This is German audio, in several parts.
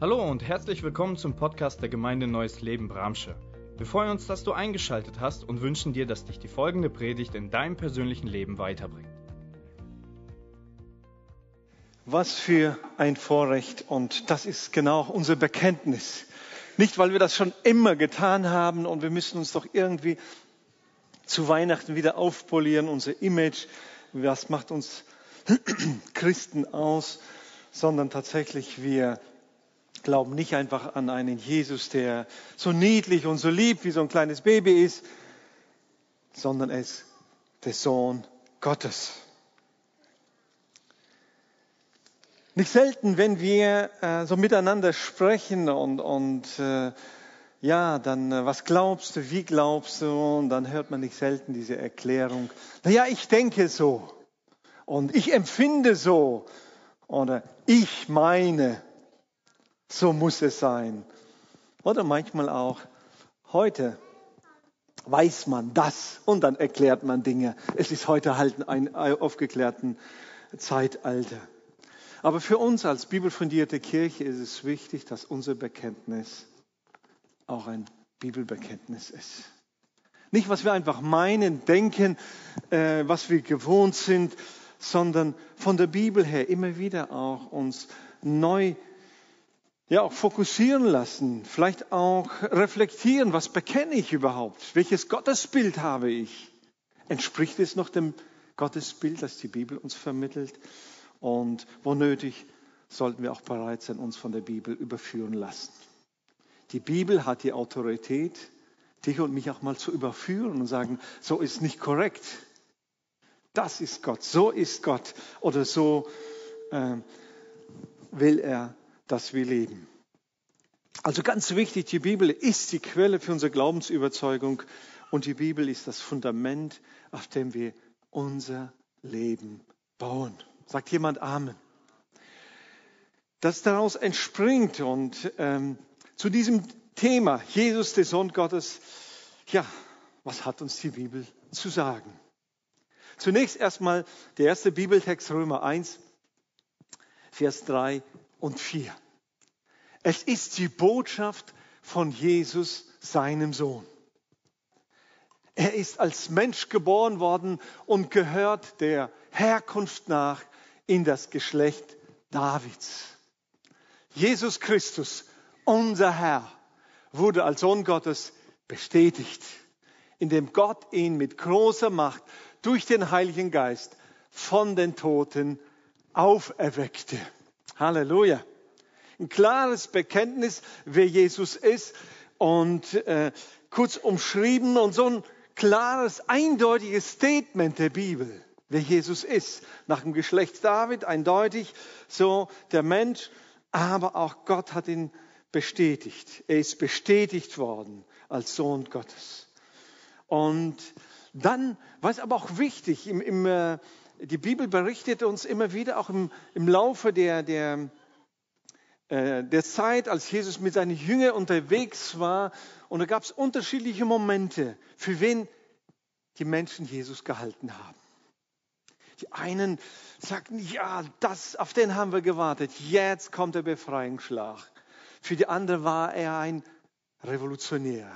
Hallo und herzlich willkommen zum Podcast der Gemeinde Neues Leben Bramsche. Wir freuen uns, dass du eingeschaltet hast und wünschen dir, dass dich die folgende Predigt in deinem persönlichen Leben weiterbringt. Was für ein Vorrecht und das ist genau unser Bekenntnis. Nicht, weil wir das schon immer getan haben und wir müssen uns doch irgendwie zu Weihnachten wieder aufpolieren, unser Image, was macht uns Christen aus, sondern tatsächlich wir glauben nicht einfach an einen Jesus, der so niedlich und so lieb wie so ein kleines Baby ist, sondern er ist der Sohn Gottes. Nicht selten, wenn wir äh, so miteinander sprechen und, und äh, ja, dann, äh, was glaubst du, wie glaubst du? Und dann hört man nicht selten diese Erklärung, naja, ich denke so und ich empfinde so oder ich meine, so muss es sein. Oder manchmal auch, heute weiß man das und dann erklärt man Dinge. Es ist heute halt ein aufgeklärten Zeitalter. Aber für uns als bibelfundierte Kirche ist es wichtig, dass unser Bekenntnis auch ein Bibelbekenntnis ist. Nicht, was wir einfach meinen, denken, äh, was wir gewohnt sind, sondern von der Bibel her immer wieder auch uns neu ja auch fokussieren lassen, vielleicht auch reflektieren, was bekenne ich überhaupt? Welches Gottesbild habe ich? Entspricht es noch dem Gottesbild, das die Bibel uns vermittelt? Und wo nötig, sollten wir auch bereit sein, uns von der Bibel überführen lassen. Die Bibel hat die Autorität, dich und mich auch mal zu überführen und sagen, so ist nicht korrekt. Das ist Gott, so ist Gott oder so äh, will er dass wir leben. Also ganz wichtig, die Bibel ist die Quelle für unsere Glaubensüberzeugung und die Bibel ist das Fundament, auf dem wir unser Leben bauen. Sagt jemand Amen. Das daraus entspringt und ähm, zu diesem Thema, Jesus, der Sohn Gottes, ja, was hat uns die Bibel zu sagen? Zunächst erstmal der erste Bibeltext Römer 1, Vers 3 und 4. Es ist die Botschaft von Jesus, seinem Sohn. Er ist als Mensch geboren worden und gehört der Herkunft nach in das Geschlecht Davids. Jesus Christus, unser Herr, wurde als Sohn Gottes bestätigt, indem Gott ihn mit großer Macht durch den Heiligen Geist von den Toten auferweckte. Halleluja. Ein klares Bekenntnis, wer Jesus ist und äh, kurz umschrieben und so ein klares, eindeutiges Statement der Bibel, wer Jesus ist. Nach dem Geschlecht David eindeutig so der Mensch, aber auch Gott hat ihn bestätigt. Er ist bestätigt worden als Sohn Gottes. Und dann, was aber auch wichtig, im, im, äh, die Bibel berichtet uns immer wieder, auch im, im Laufe der, der, der Zeit, als Jesus mit seinen Jüngern unterwegs war, und da gab es unterschiedliche Momente, für wen die Menschen Jesus gehalten haben. Die einen sagten, ja, das, auf den haben wir gewartet, jetzt kommt der Befreiungsschlag. Für die anderen war er ein Revolutionär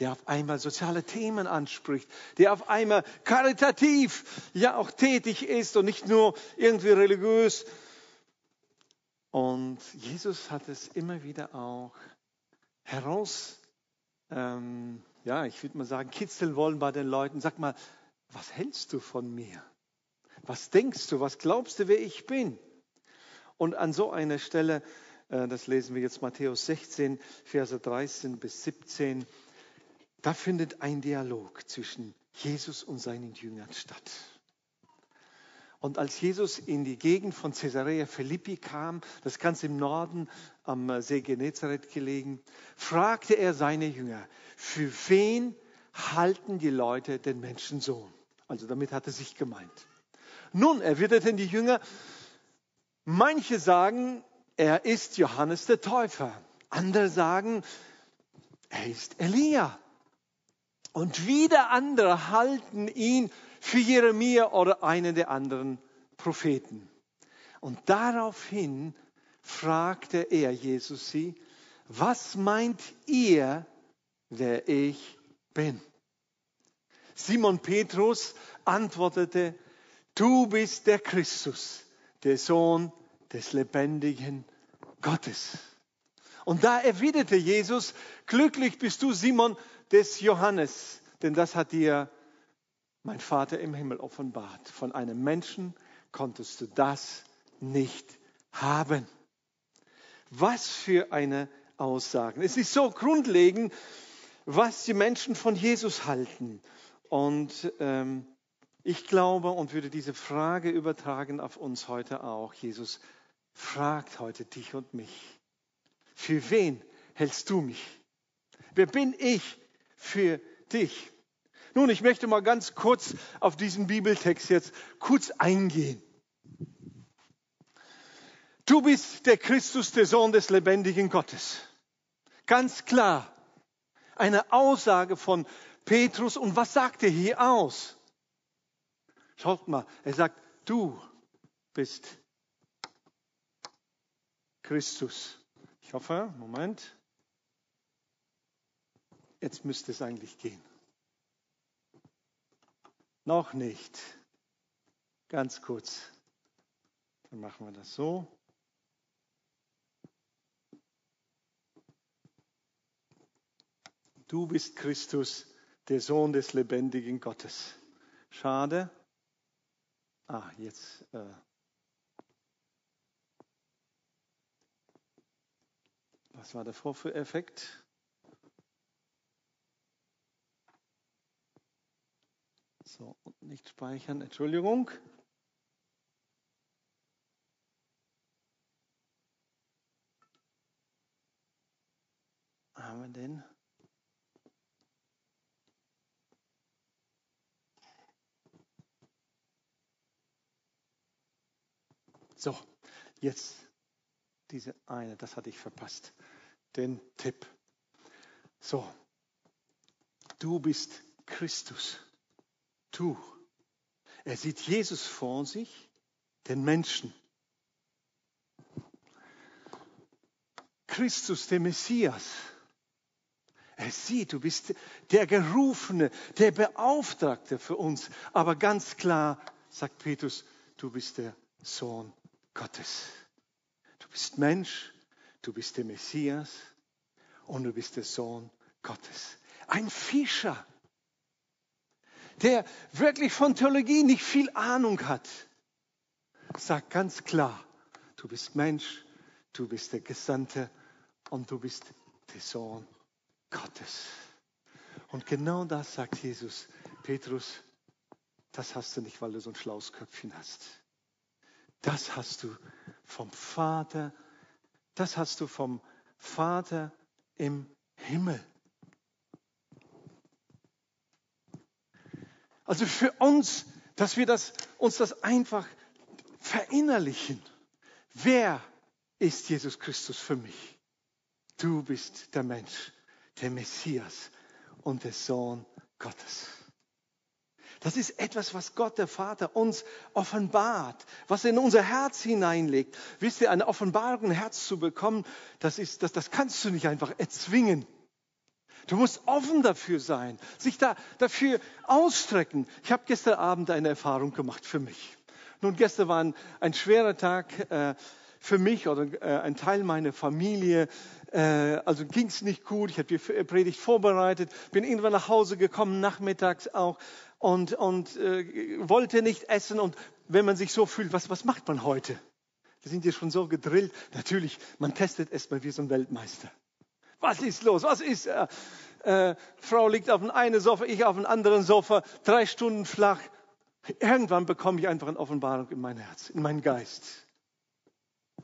der auf einmal soziale Themen anspricht, der auf einmal karitativ ja auch tätig ist und nicht nur irgendwie religiös. Und Jesus hat es immer wieder auch heraus, ähm, ja, ich würde mal sagen, kitzeln wollen bei den Leuten. Sag mal, was hältst du von mir? Was denkst du? Was glaubst du, wer ich bin? Und an so einer Stelle, äh, das lesen wir jetzt Matthäus 16, Verse 13 bis 17, da findet ein Dialog zwischen Jesus und seinen Jüngern statt. Und als Jesus in die Gegend von Caesarea Philippi kam, das ganz im Norden am See Genezareth gelegen, fragte er seine Jünger, für wen halten die Leute den Menschensohn? Also damit hat er sich gemeint. Nun erwiderten die Jünger, manche sagen, er ist Johannes der Täufer. Andere sagen, er ist Elia. Und wieder andere halten ihn für Jeremia oder einen der anderen Propheten. Und daraufhin fragte er Jesus sie, was meint ihr, wer ich bin? Simon Petrus antwortete, du bist der Christus, der Sohn des lebendigen Gottes. Und da erwiderte Jesus, glücklich bist du, Simon des Johannes, denn das hat dir mein Vater im Himmel offenbart. Von einem Menschen konntest du das nicht haben. Was für eine Aussage. Es ist so grundlegend, was die Menschen von Jesus halten. Und ähm, ich glaube und würde diese Frage übertragen auf uns heute auch. Jesus fragt heute dich und mich. Für wen hältst du mich? Wer bin ich für dich? Nun, ich möchte mal ganz kurz auf diesen Bibeltext jetzt kurz eingehen. Du bist der Christus, der Sohn des lebendigen Gottes. Ganz klar. Eine Aussage von Petrus. Und was sagt er hier aus? Schaut mal, er sagt, du bist Christus. Ich hoffe, Moment. Jetzt müsste es eigentlich gehen. Noch nicht. Ganz kurz. Dann machen wir das so. Du bist Christus, der Sohn des lebendigen Gottes. Schade. Ah, jetzt. Äh was war der Vorführeffekt? So, und nicht speichern, Entschuldigung. Haben wir den? So, jetzt diese eine, das hatte ich verpasst. Den Tipp. So, du bist Christus. Du. Er sieht Jesus vor sich, den Menschen. Christus, der Messias. Er sieht, du bist der Gerufene, der Beauftragte für uns. Aber ganz klar sagt Petrus, du bist der Sohn Gottes. Du bist Mensch, du bist der Messias und du bist der Sohn Gottes. Ein Fischer, der wirklich von Theologie nicht viel Ahnung hat, sagt ganz klar, du bist Mensch, du bist der Gesandte und du bist der Sohn Gottes. Und genau das sagt Jesus, Petrus, das hast du nicht, weil du so ein schlaues Köpfchen hast. Das hast du vom Vater, das hast du vom Vater im Himmel. Also für uns, dass wir das, uns das einfach verinnerlichen. Wer ist Jesus Christus für mich? Du bist der Mensch, der Messias und der Sohn Gottes. Das ist etwas, was Gott, der Vater, uns offenbart, was in unser Herz hineinlegt. Wisst ihr, eine Offenbarung ein Herz zu bekommen, das, ist, das, das kannst du nicht einfach erzwingen. Du musst offen dafür sein, sich da, dafür ausstrecken. Ich habe gestern Abend eine Erfahrung gemacht für mich. Nun, gestern war ein, ein schwerer Tag äh, für mich oder äh, ein Teil meiner Familie. Äh, also ging es nicht gut. Ich habe die Predigt vorbereitet, bin irgendwann nach Hause gekommen, nachmittags auch und, und äh, wollte nicht essen. Und wenn man sich so fühlt, was, was macht man heute? Wir sind ja schon so gedrillt. Natürlich, man testet erstmal wie so ein Weltmeister. Was ist los? Was ist? Äh, äh, Frau liegt auf dem einen Sofa, ich auf dem anderen Sofa, drei Stunden flach. Irgendwann bekomme ich einfach eine Offenbarung in mein Herz, in meinen Geist.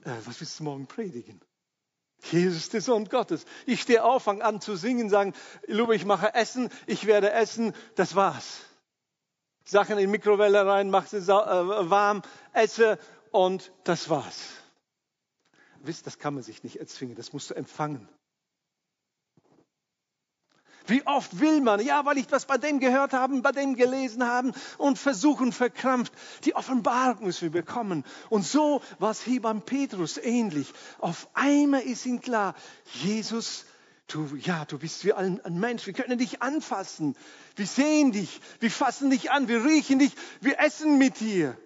Äh, was willst du morgen predigen? Jesus, der Sohn Gottes. Ich stehe auf, fange an zu singen, sagen, Lube, ich mache Essen, ich werde essen, das war's. Sachen in die Mikrowelle rein, mach sie äh, warm, esse und das war's. Wisst, das kann man sich nicht erzwingen, das musst du empfangen. Wie oft will man, ja, weil ich was bei dem gehört habe, bei dem gelesen haben und versuchen verkrampft. Die Offenbarung müssen wir bekommen. Und so war es hier beim Petrus ähnlich. Auf einmal ist ihm klar, Jesus, du, ja, du bist wie ein, ein Mensch. Wir können dich anfassen. Wir sehen dich. Wir fassen dich an. Wir riechen dich. Wir essen mit dir.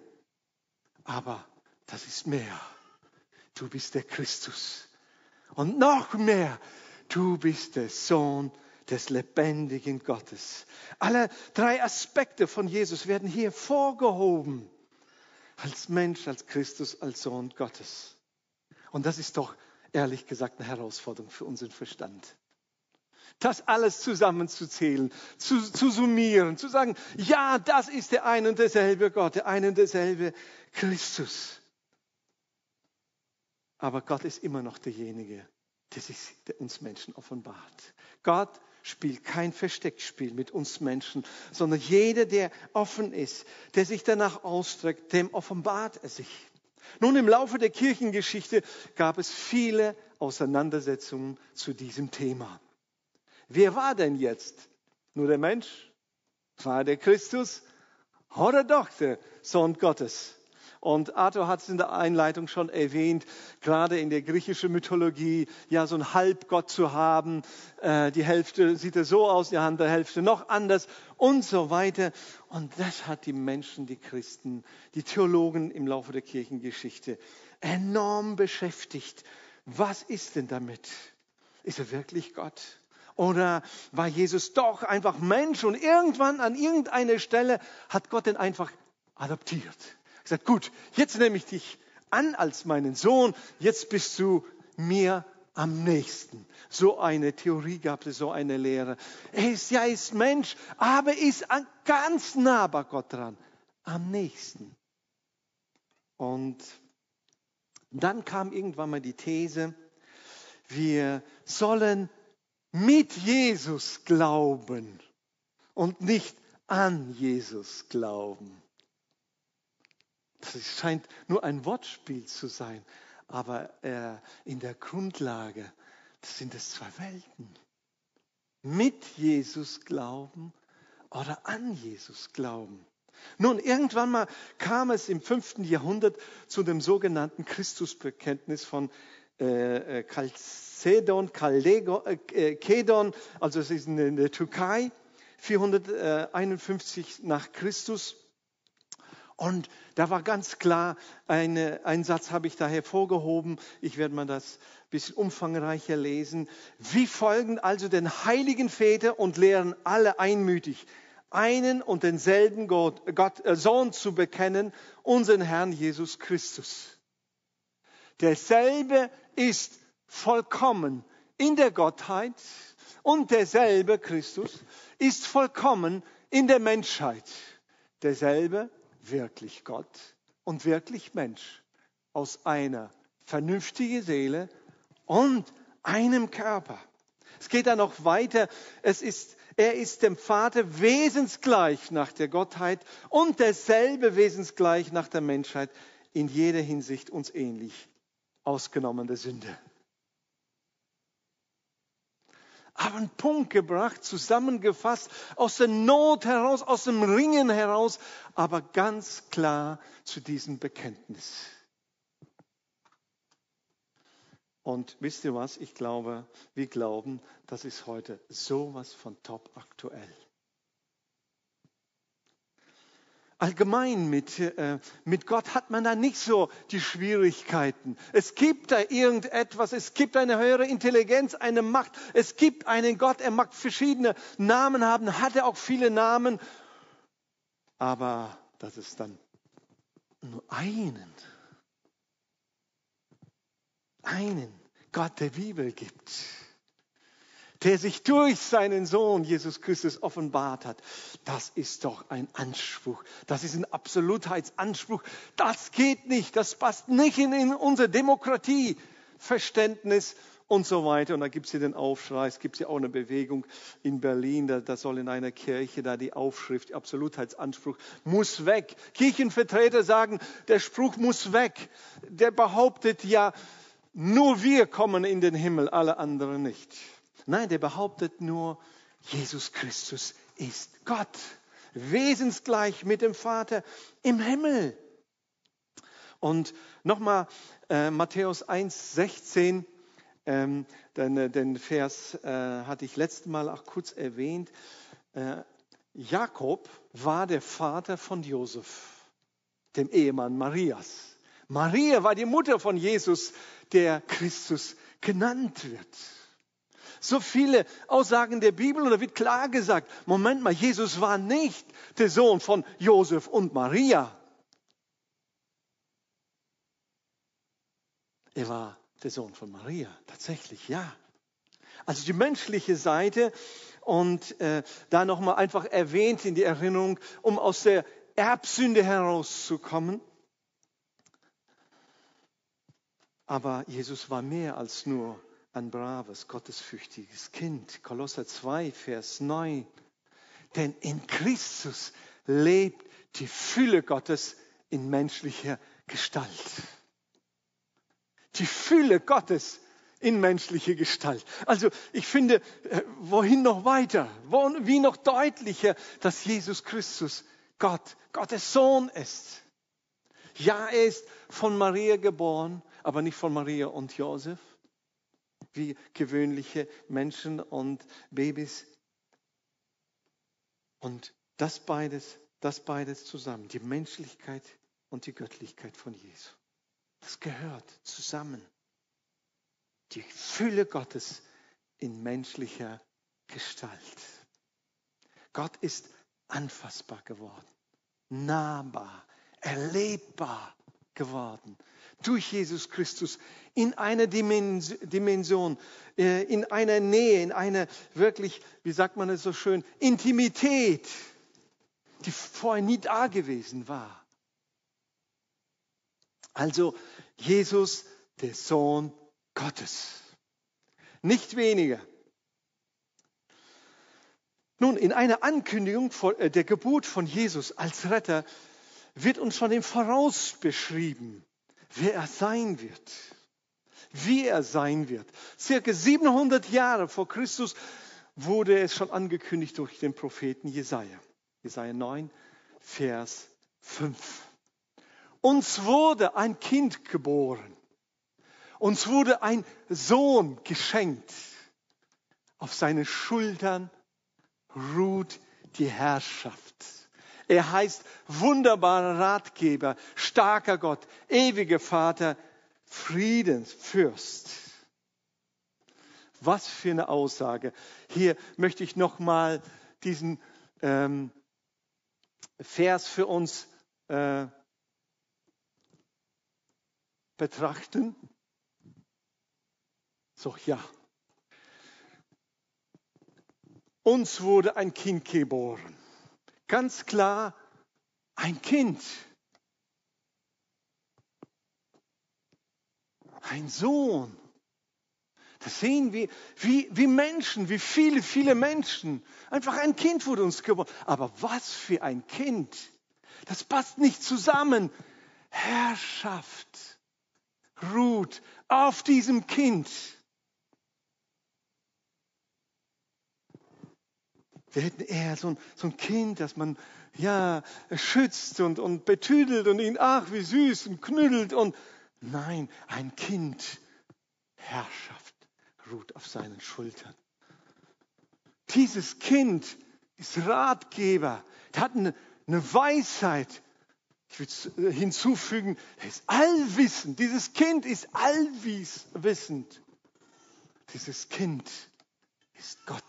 Aber das ist mehr. Du bist der Christus. Und noch mehr, du bist der Sohn des lebendigen Gottes. Alle drei Aspekte von Jesus werden hier vorgehoben. Als Mensch, als Christus, als Sohn Gottes. Und das ist doch ehrlich gesagt eine Herausforderung für unseren Verstand. Das alles zusammenzuzählen, zu, zu summieren, zu sagen, ja, das ist der ein und derselbe Gott, der ein und derselbe Christus. Aber Gott ist immer noch derjenige, der, sich, der uns Menschen offenbart. Gott spielt kein Versteckspiel mit uns Menschen, sondern jeder, der offen ist, der sich danach ausstreckt, dem offenbart er sich. Nun, im Laufe der Kirchengeschichte gab es viele Auseinandersetzungen zu diesem Thema. Wer war denn jetzt? Nur der Mensch? War der Christus? Oder doch der Sohn Gottes? Und Arthur hat es in der Einleitung schon erwähnt, gerade in der griechischen Mythologie, ja, so ein Halbgott zu haben. Äh, die Hälfte sieht er so aus, die andere Hälfte noch anders und so weiter. Und das hat die Menschen, die Christen, die Theologen im Laufe der Kirchengeschichte enorm beschäftigt. Was ist denn damit? Ist er wirklich Gott? Oder war Jesus doch einfach Mensch und irgendwann an irgendeiner Stelle hat Gott ihn einfach adoptiert? Gesagt, gut, jetzt nehme ich dich an als meinen Sohn, jetzt bist du mir am nächsten. So eine Theorie gab es, so eine Lehre. Er ist ja ist Mensch, aber ist ganz nah bei Gott dran, am nächsten. Und dann kam irgendwann mal die These, wir sollen mit Jesus glauben und nicht an Jesus glauben. Das scheint nur ein Wortspiel zu sein, aber äh, in der Grundlage sind es zwei Welten. Mit Jesus glauben oder an Jesus glauben. Nun, irgendwann mal kam es im fünften Jahrhundert zu dem sogenannten Christusbekenntnis von äh, äh Chalcedon, äh, Kedon, also es ist in der Türkei, 451 nach Christus. Und da war ganz klar, eine, einen Satz habe ich da hervorgehoben. Ich werde mal das ein bisschen umfangreicher lesen. Wie folgen also den heiligen Väter und lehren alle einmütig, einen und denselben Gott, Gott, äh, Sohn zu bekennen, unseren Herrn Jesus Christus. Derselbe ist vollkommen in der Gottheit und derselbe Christus ist vollkommen in der Menschheit. Derselbe wirklich Gott und wirklich Mensch aus einer vernünftigen Seele und einem Körper. Es geht dann noch weiter. Es ist, er ist dem Vater wesensgleich nach der Gottheit und derselbe wesensgleich nach der Menschheit, in jeder Hinsicht uns ähnlich, ausgenommen der Sünde aber einen Punkt gebracht, zusammengefasst, aus der Not heraus, aus dem Ringen heraus, aber ganz klar zu diesem Bekenntnis. Und wisst ihr was? Ich glaube, wir glauben, das ist heute sowas von top aktuell allgemein mit, äh, mit Gott hat man da nicht so die Schwierigkeiten. Es gibt da irgendetwas, es gibt eine höhere Intelligenz, eine Macht, es gibt einen Gott, er mag verschiedene Namen haben, hat er auch viele Namen, aber dass es dann nur einen, einen Gott der Bibel gibt der sich durch seinen Sohn Jesus Christus offenbart hat. Das ist doch ein Anspruch. Das ist ein Absolutheitsanspruch. Das geht nicht. Das passt nicht in, in unser Demokratieverständnis und so weiter. Und da gibt es hier den Aufschrei. Es gibt ja auch eine Bewegung in Berlin. Da, da soll in einer Kirche da die Aufschrift, Absolutheitsanspruch muss weg. Kirchenvertreter sagen, der Spruch muss weg. Der behauptet ja, nur wir kommen in den Himmel, alle anderen nicht. Nein, der behauptet nur, Jesus Christus ist Gott, wesensgleich mit dem Vater im Himmel. Und nochmal äh, Matthäus 1, 16, ähm, den, äh, den, Vers äh, hatte ich letztes Mal auch kurz erwähnt. Äh, Jakob war der Vater von Josef, dem Ehemann Marias. Maria war die Mutter von Jesus, der Christus genannt wird. So viele Aussagen der Bibel und da wird klar gesagt, Moment mal, Jesus war nicht der Sohn von Josef und Maria. Er war der Sohn von Maria, tatsächlich, ja. Also die menschliche Seite und äh, da nochmal einfach erwähnt in die Erinnerung, um aus der Erbsünde herauszukommen. Aber Jesus war mehr als nur ein braves, gottesfürchtiges Kind. Kolosser 2, Vers 9. Denn in Christus lebt die Fülle Gottes in menschlicher Gestalt. Die Fülle Gottes in menschlicher Gestalt. Also ich finde, äh, wohin noch weiter? Wie noch deutlicher, dass Jesus Christus Gott, Gottes Sohn ist. Ja, er ist von Maria geboren, aber nicht von Maria und Josef, wie gewöhnliche Menschen und Babys. Und das beides, das beides zusammen, die Menschlichkeit und die Göttlichkeit von Jesu. Das gehört zusammen. Die Fülle Gottes in menschlicher Gestalt. Gott ist anfassbar geworden, nahbar, erlebbar geworden durch Jesus Christus in einer Dimension, äh, in einer Nähe, in einer wirklich, wie sagt man es so schön, Intimität, die vorher nie da gewesen war. Also Jesus, der Sohn Gottes. Nicht weniger. Nun, in einer Ankündigung äh, der Geburt von Jesus als Retter wird uns schon im Voraus beschrieben, wer er sein wird, wie er sein wird. Circa 700 Jahre vor Christus wurde es schon angekündigt durch den Propheten Jesaja. Jesaja 9, Vers 5. Uns wurde ein Kind geboren. Uns wurde ein Sohn geschenkt. Auf seinen Schultern ruht die Herrschaft. Er heißt wunderbarer Ratgeber, starker Gott, ewiger Vater, Friedensfürst. Was für eine Aussage. Hier möchte ich nochmal diesen ähm, Vers für uns äh, betrachten. So, ja. Uns wurde ein Kind geboren. Ganz klar, ein Kind. Ein Sohn. Das sehen wir wie, wie Menschen, wie viele, viele Menschen. Einfach ein Kind wurde uns geboren. Aber was für ein Kind. Das passt nicht zusammen. Herrschaft ruht auf diesem Kind. Wir hätten eher so ein, so ein Kind, das man ja schützt und, und betüdelt und ihn, ach, wie süß und knüttelt und nein, ein Kind, Herrschaft ruht auf seinen Schultern. Dieses Kind ist Ratgeber, der hat eine, eine Weisheit. Ich will hinzufügen, er ist allwissend. Dieses Kind ist allwissend. Dieses Kind ist Gott.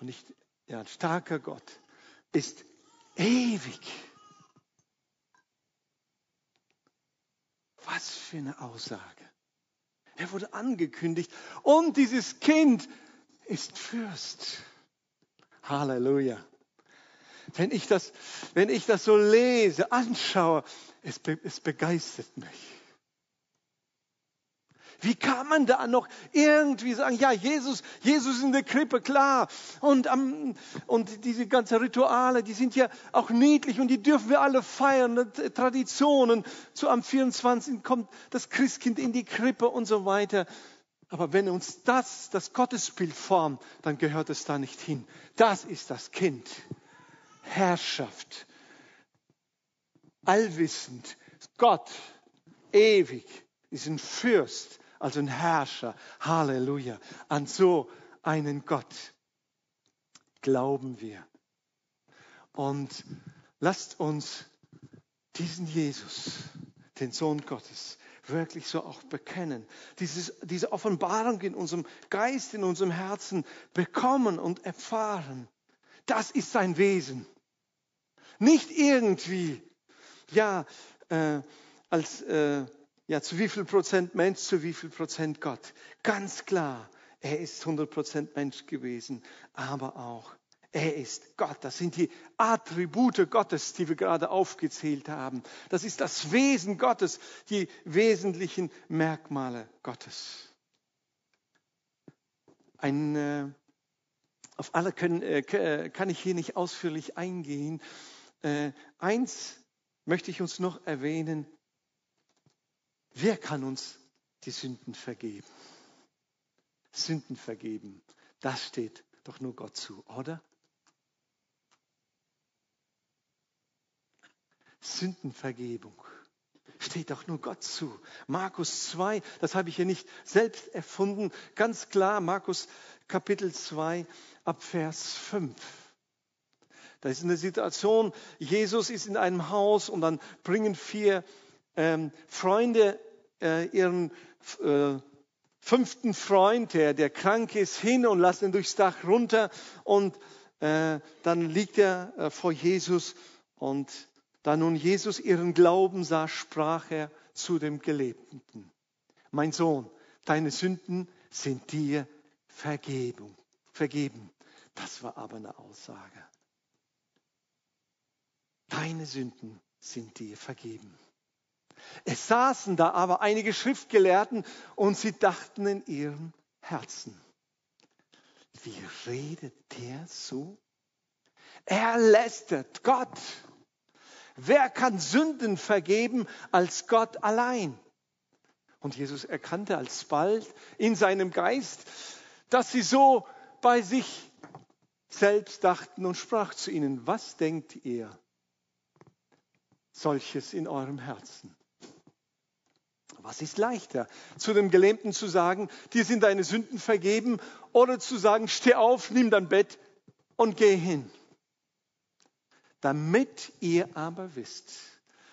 Und nicht ja, ein starker Gott, ist ewig. Was für eine Aussage. Er wurde angekündigt und dieses Kind ist Fürst. Halleluja. Wenn ich das, wenn ich das so lese, anschaue, es, es begeistert mich. Wie kann man da noch irgendwie sagen, ja, Jesus, Jesus in der Krippe, klar. Und, um, und diese ganzen Rituale, die sind ja auch niedlich und die dürfen wir alle feiern. Traditionen. Zu am 24. kommt das Christkind in die Krippe und so weiter. Aber wenn uns das, das Gottesbild formt, dann gehört es da nicht hin. Das ist das Kind. Herrschaft. Allwissend. Gott. Ewig. Ist ein Fürst. Also ein Herrscher. Halleluja. An so einen Gott glauben wir. Und lasst uns diesen Jesus, den Sohn Gottes, wirklich so auch bekennen. Dieses, diese Offenbarung in unserem Geist, in unserem Herzen bekommen und erfahren. Das ist sein Wesen. Nicht irgendwie, ja, äh, als, äh, ja, zu wie viel Prozent Mensch, zu wie viel Prozent Gott. Ganz klar, er ist 100 Prozent Mensch gewesen, aber auch er ist Gott. Das sind die Attribute Gottes, die wir gerade aufgezählt haben. Das ist das Wesen Gottes, die wesentlichen Merkmale Gottes. Ein, äh, auf alle können, äh, äh, kann ich hier nicht ausführlich eingehen. Äh, eins möchte ich uns noch erwähnen. Wer kann uns die Sünden vergeben? Sünden vergeben, das steht doch nur Gott zu, oder? Sündenvergebung. Steht doch nur Gott zu. Markus 2, das habe ich hier nicht selbst erfunden, ganz klar, Markus Kapitel 2 ab Vers 5. Da ist eine Situation, Jesus ist in einem Haus und dann bringen vier ähm, Freunde äh, ihren äh, fünften Freund, der, der krank ist, hin und lassen ihn durchs Dach runter und äh, dann liegt er äh, vor Jesus und da nun Jesus ihren Glauben sah, sprach er zu dem Gelebten. Mein Sohn, deine Sünden sind dir vergeben. vergeben. Das war aber eine Aussage. Deine Sünden sind dir vergeben. Es saßen da aber einige Schriftgelehrten und sie dachten in ihrem Herzen, wie redet der so? Er lästert Gott. Wer kann Sünden vergeben als Gott allein? Und Jesus erkannte alsbald in seinem Geist, dass sie so bei sich selbst dachten und sprach zu ihnen, was denkt ihr solches in eurem Herzen? Was ist leichter, zu dem Gelähmten zu sagen, dir sind deine Sünden vergeben, oder zu sagen, steh auf, nimm dein Bett und geh hin? damit ihr aber wisst,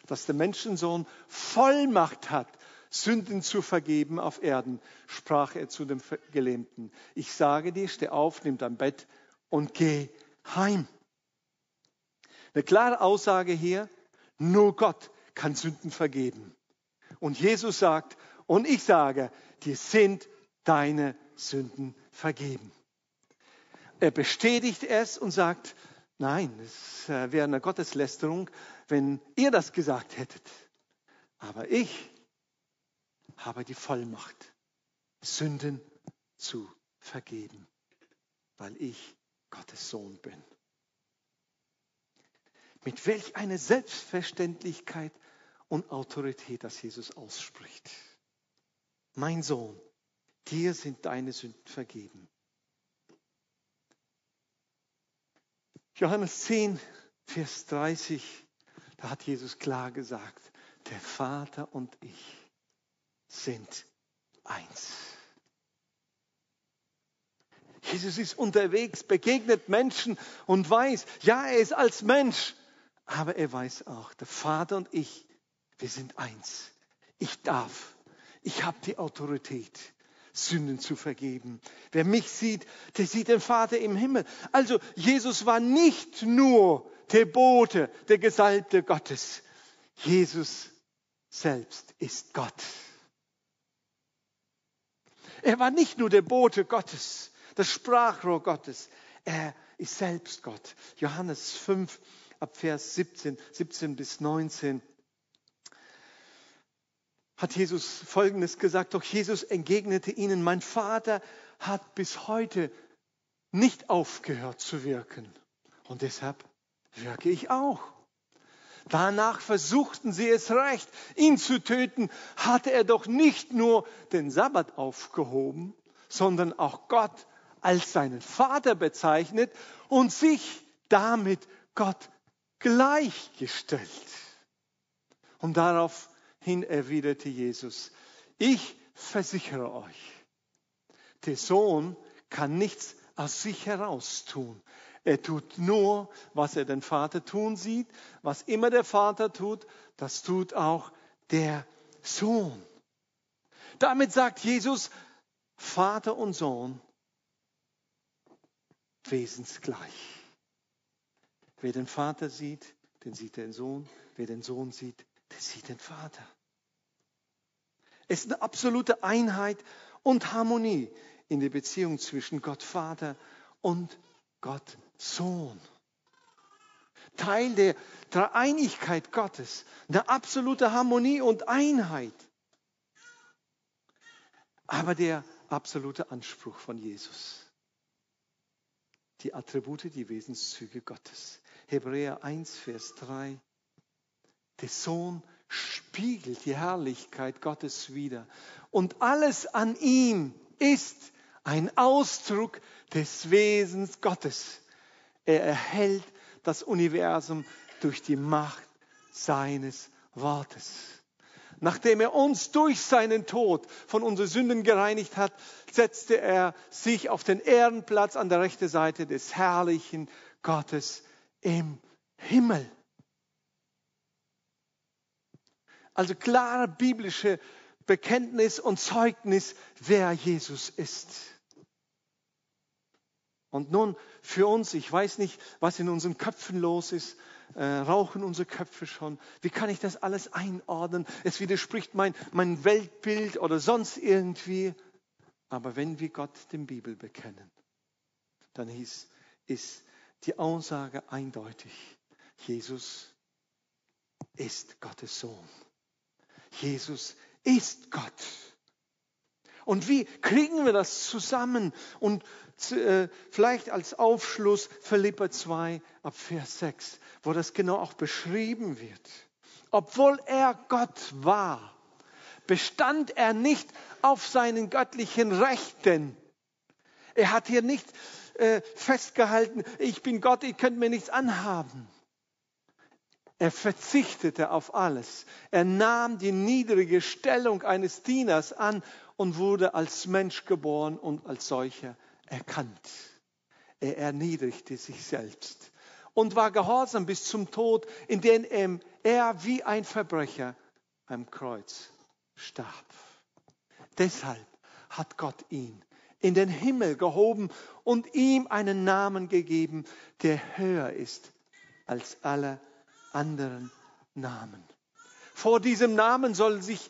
dass der Menschensohn Vollmacht hat, Sünden zu vergeben auf Erden, sprach er zu dem Gelähmten. Ich sage dir, steh auf, nimm dein Bett und geh heim. Eine klare Aussage hier, nur Gott kann Sünden vergeben. Und Jesus sagt, und ich sage, dir sind deine Sünden vergeben. Er bestätigt es und sagt, Nein, es äh, wäre eine Gotteslästerung, wenn ihr das gesagt hättet. Aber ich habe die Vollmacht, Sünden zu vergeben, weil ich Gottes Sohn bin. Mit welch einer Selbstverständlichkeit und Autorität das Jesus ausspricht. Mein Sohn, dir sind deine Sünden vergeben. Johannes 10, Vers 30, da hat Jesus klar gesagt, der Vater und ich sind eins. Jesus ist unterwegs, begegnet Menschen und weiß, ja, er ist als Mensch, aber er weiß auch, der Vater und ich, wir sind eins. Ich darf, ich habe die Autorität. Sünden zu vergeben. Wer mich sieht, der sieht den Vater im Himmel. Also Jesus war nicht nur der Bote, der Gesalbte Gottes. Jesus selbst ist Gott. Er war nicht nur der Bote Gottes, das Sprachrohr Gottes. Er ist selbst Gott. Johannes 5 ab Vers 17, 17 bis 19 hat Jesus Folgendes gesagt. Doch Jesus entgegnete ihnen, mein Vater hat bis heute nicht aufgehört zu wirken. Und deshalb wirke ich auch. Danach versuchten sie es recht, ihn zu töten. Hatte er doch nicht nur den Sabbat aufgehoben, sondern auch Gott als seinen Vater bezeichnet und sich damit Gott gleichgestellt. Und daraufhin erwiderte Jesus, ich versichere euch, der Sohn kann nichts aus sich heraus tun. Er tut nur, was er den Vater tun sieht. Was immer der Vater tut, das tut auch der Sohn. Damit sagt Jesus, Vater und Sohn wesensgleich. Wer den Vater sieht, den sieht den Sohn. Wer den Sohn sieht, der sieht den Vater. Es ist eine absolute Einheit und Harmonie in der Beziehung zwischen Gott Vater und Gott Sohn. Teil der Dreieinigkeit Gottes, eine absolute Harmonie und Einheit. Aber der absolute Anspruch von Jesus. Die Attribute, die Wesenszüge Gottes. Hebräer 1, Vers 3. Der Sohn spiegelt die Herrlichkeit Gottes wider. Und alles an ihm ist ein Ausdruck des Wesens Gottes. Er erhält das Universum durch die Macht seines Wortes. Nachdem er uns durch seinen Tod von unseren Sünden gereinigt hat, setzte er sich auf den Ehrenplatz an der rechten Seite des herrlichen Gottes im Himmel. Also klare biblische Bekenntnis und Zeugnis, wer Jesus ist. Und nun für uns, ich weiß nicht, was in unseren Köpfen los ist, äh, rauchen unsere Köpfe schon. Wie kann ich das alles einordnen? Es widerspricht mein, mein Weltbild oder sonst irgendwie. Aber wenn wir Gott den Bibel bekennen, dann ist, ist die Aussage eindeutig. Jesus ist Gottes Sohn. Jesus ist Gott. Und wie kriegen wir das zusammen? Und äh, vielleicht als Aufschluss Philippa 2 ab Vers 6, wo das genau auch beschrieben wird. Obwohl er Gott war, bestand er nicht auf seinen göttlichen Rechten. Er hat hier nicht äh, festgehalten, ich bin Gott, ihr könnt mir nichts anhaben. Er verzichtete auf alles. Er nahm die niedrige Stellung eines Dieners an und wurde als Mensch geboren und als solcher erkannt. Er erniedrigte sich selbst und war gehorsam bis zum Tod, in dem er wie ein Verbrecher am Kreuz starb. Deshalb hat Gott ihn in den Himmel gehoben und ihm einen Namen gegeben, der höher ist als alle anderen Namen. Vor diesem Namen sollen sich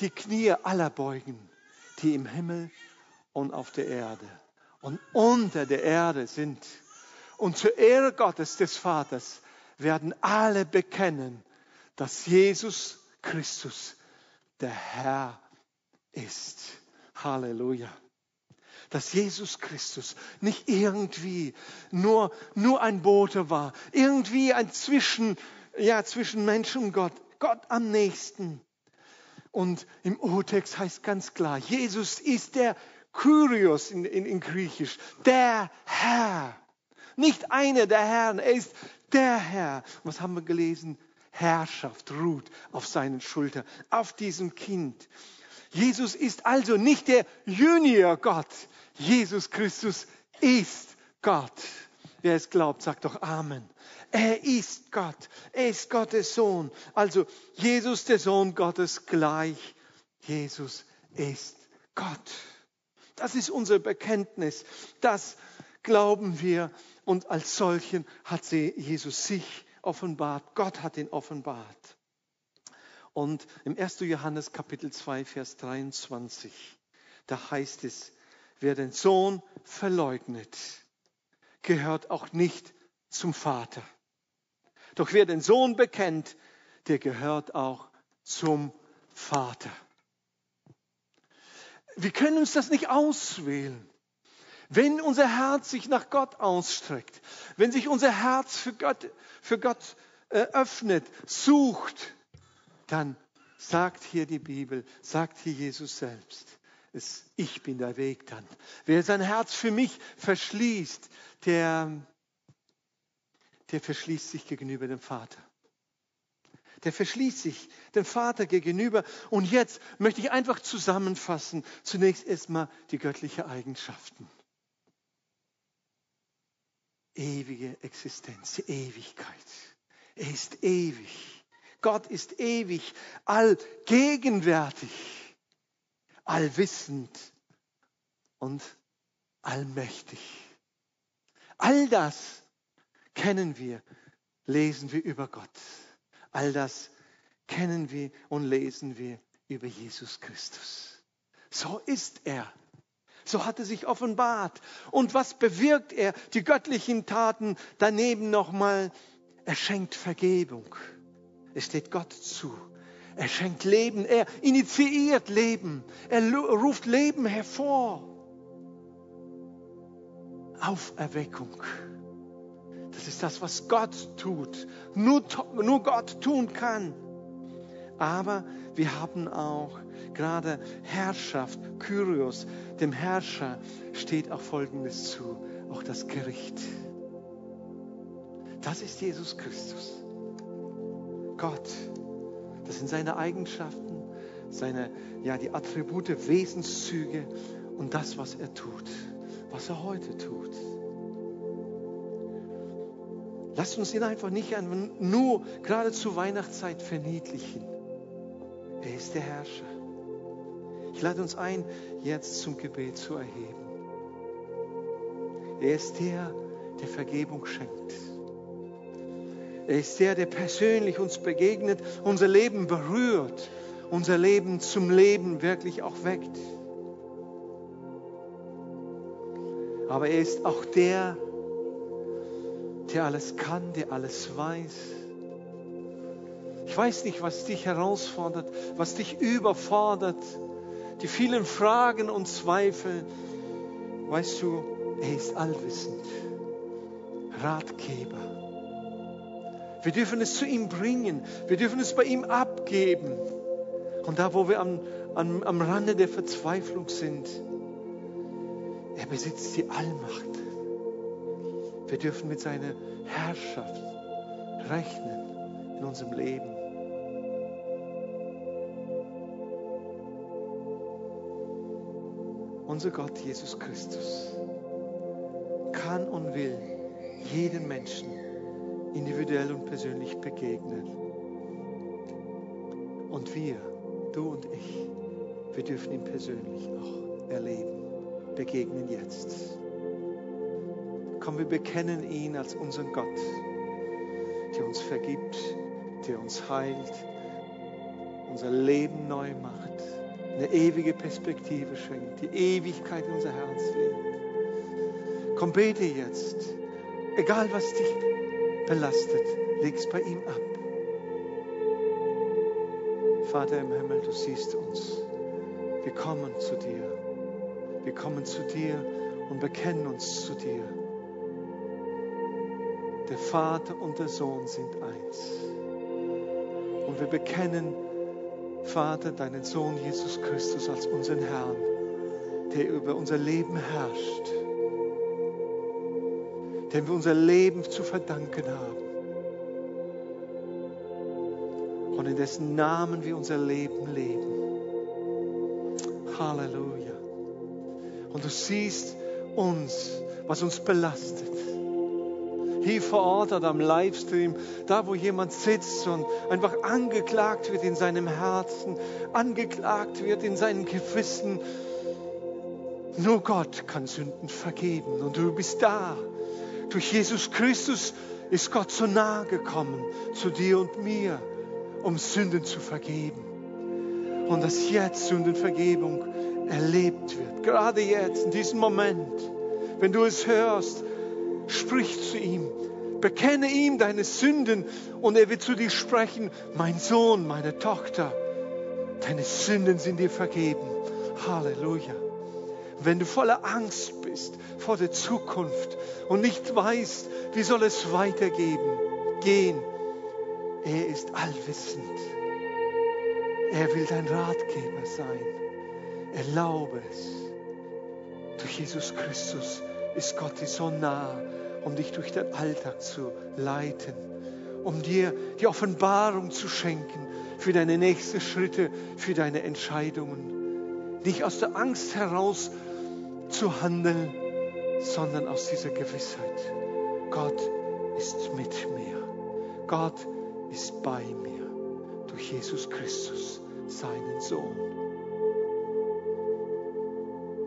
die Knie aller beugen, die im Himmel und auf der Erde und unter der Erde sind. Und zur Ehre Gottes des Vaters werden alle bekennen, dass Jesus Christus der Herr ist. Halleluja dass Jesus Christus nicht irgendwie nur, nur ein Bote war, irgendwie ein Zwischen, ja, zwischen Mensch und Gott, Gott am nächsten. Und im Urtext heißt ganz klar, Jesus ist der Kyrios in, in, in Griechisch, der Herr. Nicht einer der Herren, er ist der Herr. Was haben wir gelesen? Herrschaft ruht auf seinen Schultern, auf diesem Kind. Jesus ist also nicht der Junior Gott. Jesus Christus ist Gott. Wer es glaubt, sagt doch Amen. Er ist Gott. Er ist Gottes Sohn. Also Jesus, der Sohn Gottes, gleich. Jesus ist Gott. Das ist unser Bekenntnis. Das glauben wir. Und als solchen hat sie Jesus sich offenbart. Gott hat ihn offenbart. Und im 1. Johannes Kapitel 2, Vers 23, da heißt es, wer den Sohn verleugnet, gehört auch nicht zum Vater. Doch wer den Sohn bekennt, der gehört auch zum Vater. Wir können uns das nicht auswählen. Wenn unser Herz sich nach Gott ausstreckt, wenn sich unser Herz für Gott, für Gott öffnet, sucht, dann sagt hier die Bibel, sagt hier Jesus selbst, es, ich bin der Weg dann. Wer sein Herz für mich verschließt, der, der verschließt sich gegenüber dem Vater. Der verschließt sich dem Vater gegenüber. Und jetzt möchte ich einfach zusammenfassen, zunächst erstmal die göttlichen Eigenschaften. Ewige Existenz, die Ewigkeit. Er ist ewig. Gott ist ewig, allgegenwärtig, allwissend und allmächtig. All das kennen wir, lesen wir über Gott. All das kennen wir und lesen wir über Jesus Christus. So ist er. So hat er sich offenbart. Und was bewirkt er? Die göttlichen Taten daneben nochmal. Er schenkt Vergebung. Es steht Gott zu. Er schenkt Leben. Er initiiert Leben. Er ruft Leben hervor. Auferweckung. Das ist das, was Gott tut. Nur, nur Gott tun kann. Aber wir haben auch gerade Herrschaft, Kyrios, dem Herrscher steht auch Folgendes zu, auch das Gericht. Das ist Jesus Christus. Gott, das sind seine Eigenschaften, seine, ja, die Attribute, Wesenszüge und das, was er tut, was er heute tut. Lasst uns ihn einfach nicht nur gerade zur Weihnachtszeit verniedlichen. Er ist der Herrscher. Ich lade uns ein, jetzt zum Gebet zu erheben. Er ist der, der Vergebung schenkt. Er ist der, der persönlich uns begegnet, unser Leben berührt, unser Leben zum Leben wirklich auch weckt. Aber er ist auch der, der alles kann, der alles weiß. Ich weiß nicht, was dich herausfordert, was dich überfordert, die vielen Fragen und Zweifel. Weißt du, er ist allwissend, Ratgeber. Wir dürfen es zu ihm bringen, wir dürfen es bei ihm abgeben. Und da, wo wir am, am, am Rande der Verzweiflung sind, er besitzt die Allmacht. Wir dürfen mit seiner Herrschaft rechnen in unserem Leben. Unser Gott Jesus Christus kann und will jedem Menschen individuell und persönlich begegnen. Und wir, du und ich, wir dürfen ihn persönlich auch erleben, begegnen jetzt. Komm, wir bekennen ihn als unseren Gott, der uns vergibt, der uns heilt, unser Leben neu macht, eine ewige Perspektive schenkt, die Ewigkeit in unser Herz legt. Komm, bete jetzt. Egal was dich belastet, leg es bei ihm ab. Vater im Himmel, du siehst uns. Wir kommen zu dir. Wir kommen zu dir und bekennen uns zu dir. Der Vater und der Sohn sind eins. Und wir bekennen, Vater, deinen Sohn Jesus Christus als unseren Herrn, der über unser Leben herrscht, dem wir unser Leben zu verdanken haben und in dessen Namen wir unser Leben leben. Halleluja. Und du siehst uns, was uns belastet hier vor Ort oder am Livestream, da wo jemand sitzt und einfach angeklagt wird in seinem Herzen, angeklagt wird in seinem Gewissen. Nur Gott kann Sünden vergeben und du bist da. Durch Jesus Christus ist Gott so nahe gekommen zu dir und mir, um Sünden zu vergeben. Und dass jetzt Sündenvergebung erlebt wird. Gerade jetzt, in diesem Moment, wenn du es hörst, Sprich zu ihm. Bekenne ihm deine Sünden und er wird zu dir sprechen, mein Sohn, meine Tochter, deine Sünden sind dir vergeben. Halleluja. Wenn du voller Angst bist vor der Zukunft und nicht weißt, wie soll es weitergehen, gehen, Er ist allwissend. Er will dein Ratgeber sein. Erlaube es. Durch Jesus Christus ist Gott dir so nah, um dich durch den Alltag zu leiten, um dir die Offenbarung zu schenken für deine nächsten Schritte, für deine Entscheidungen. Nicht aus der Angst heraus zu handeln, sondern aus dieser Gewissheit. Gott ist mit mir. Gott ist bei mir durch Jesus Christus, seinen Sohn.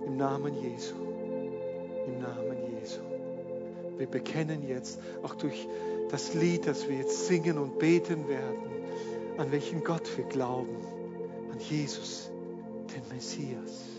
Im Namen Jesu. Im Namen Jesu. Wir bekennen jetzt, auch durch das Lied, das wir jetzt singen und beten werden, an welchen Gott wir glauben. An Jesus, den Messias.